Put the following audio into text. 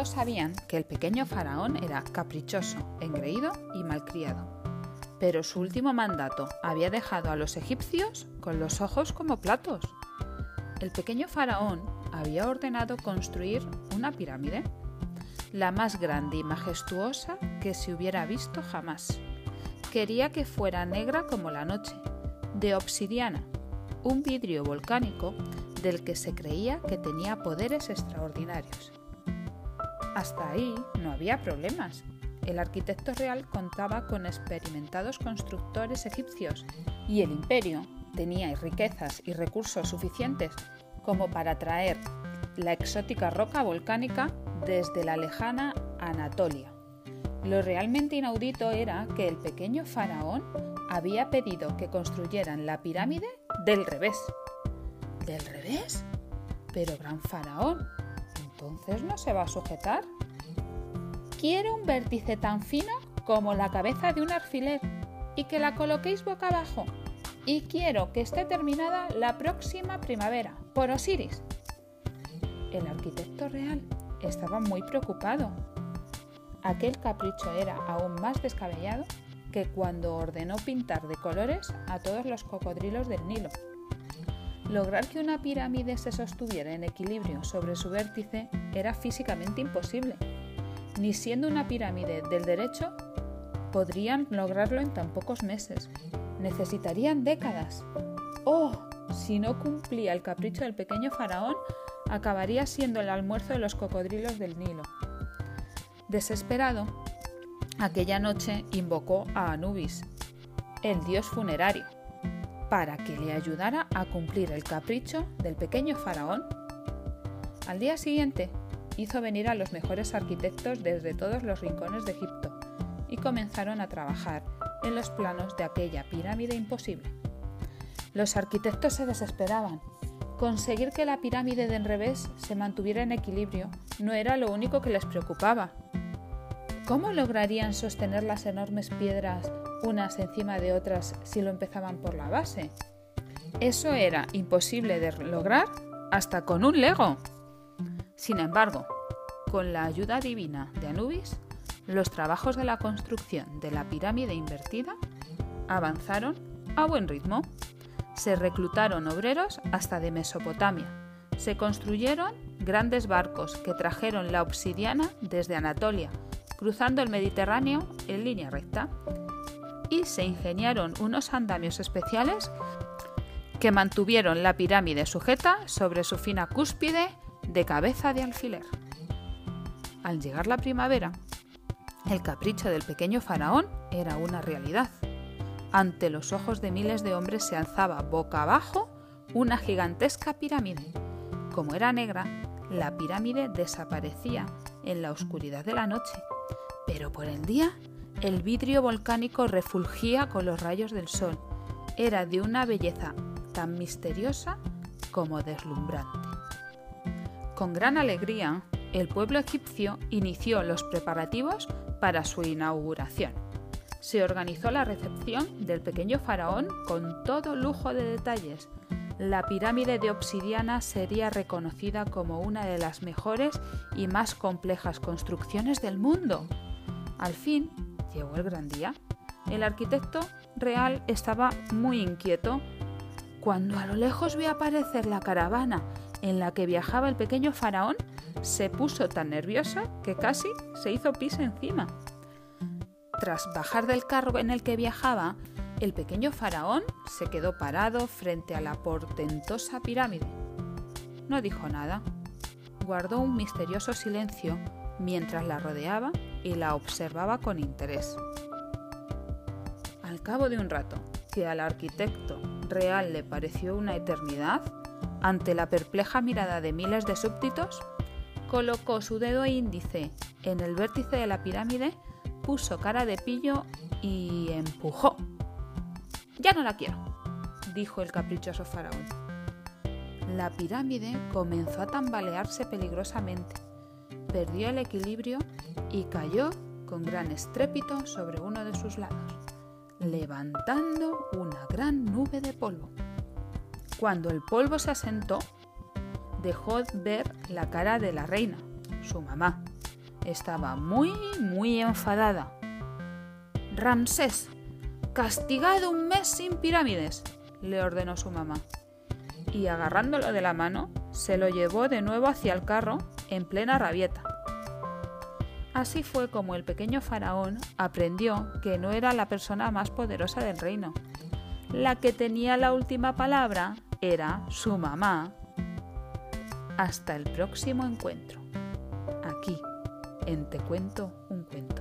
Todos sabían que el pequeño faraón era caprichoso, engreído y malcriado. Pero su último mandato había dejado a los egipcios con los ojos como platos. El pequeño faraón había ordenado construir una pirámide, la más grande y majestuosa que se hubiera visto jamás. Quería que fuera negra como la noche, de obsidiana, un vidrio volcánico del que se creía que tenía poderes extraordinarios. Hasta ahí no había problemas. El arquitecto real contaba con experimentados constructores egipcios y el imperio tenía riquezas y recursos suficientes como para traer la exótica roca volcánica desde la lejana Anatolia. Lo realmente inaudito era que el pequeño faraón había pedido que construyeran la pirámide del revés. ¿Del revés? Pero gran faraón, ¿entonces no se va a sujetar? Quiero un vértice tan fino como la cabeza de un alfiler y que la coloquéis boca abajo. Y quiero que esté terminada la próxima primavera, por Osiris. El arquitecto real estaba muy preocupado. Aquel capricho era aún más descabellado que cuando ordenó pintar de colores a todos los cocodrilos del Nilo. Lograr que una pirámide se sostuviera en equilibrio sobre su vértice era físicamente imposible. Ni siendo una pirámide del derecho, podrían lograrlo en tan pocos meses. Necesitarían décadas. ¡Oh! Si no cumplía el capricho del pequeño faraón, acabaría siendo el almuerzo de los cocodrilos del Nilo. Desesperado, aquella noche invocó a Anubis, el dios funerario, para que le ayudara a cumplir el capricho del pequeño faraón. Al día siguiente, hizo venir a los mejores arquitectos desde todos los rincones de Egipto y comenzaron a trabajar en los planos de aquella pirámide imposible. Los arquitectos se desesperaban. Conseguir que la pirámide de enrevés se mantuviera en equilibrio no era lo único que les preocupaba. ¿Cómo lograrían sostener las enormes piedras unas encima de otras si lo empezaban por la base? Eso era imposible de lograr hasta con un Lego. Sin embargo, con la ayuda divina de Anubis, los trabajos de la construcción de la pirámide invertida avanzaron a buen ritmo. Se reclutaron obreros hasta de Mesopotamia. Se construyeron grandes barcos que trajeron la obsidiana desde Anatolia cruzando el Mediterráneo en línea recta, y se ingeniaron unos andamios especiales que mantuvieron la pirámide sujeta sobre su fina cúspide de cabeza de alfiler. Al llegar la primavera, el capricho del pequeño faraón era una realidad. Ante los ojos de miles de hombres se alzaba boca abajo una gigantesca pirámide. Como era negra, la pirámide desaparecía en la oscuridad de la noche pero por el día, el vidrio volcánico refulgía con los rayos del sol. Era de una belleza tan misteriosa como deslumbrante. Con gran alegría, el pueblo egipcio inició los preparativos para su inauguración. Se organizó la recepción del pequeño faraón con todo lujo de detalles. La pirámide de obsidiana sería reconocida como una de las mejores y más complejas construcciones del mundo. Al fin llegó el gran día. El arquitecto real estaba muy inquieto cuando a lo lejos vio aparecer la caravana en la que viajaba el pequeño faraón, se puso tan nerviosa que casi se hizo pis encima. Tras bajar del carro en el que viajaba, el pequeño faraón se quedó parado frente a la portentosa pirámide. No dijo nada. Guardó un misterioso silencio mientras la rodeaba y la observaba con interés. Al cabo de un rato, que al arquitecto real le pareció una eternidad, ante la perpleja mirada de miles de súbditos, colocó su dedo índice en el vértice de la pirámide, puso cara de pillo y empujó. Ya no la quiero, dijo el caprichoso faraón. La pirámide comenzó a tambalearse peligrosamente perdió el equilibrio y cayó con gran estrépito sobre uno de sus lados, levantando una gran nube de polvo. Cuando el polvo se asentó, dejó ver la cara de la reina, su mamá, estaba muy, muy enfadada. Ramsés, castigado un mes sin pirámides, le ordenó su mamá. Y agarrándolo de la mano, se lo llevó de nuevo hacia el carro en plena rabieta. Así fue como el pequeño faraón aprendió que no era la persona más poderosa del reino. La que tenía la última palabra era su mamá. Hasta el próximo encuentro. Aquí, en Te cuento un cuento.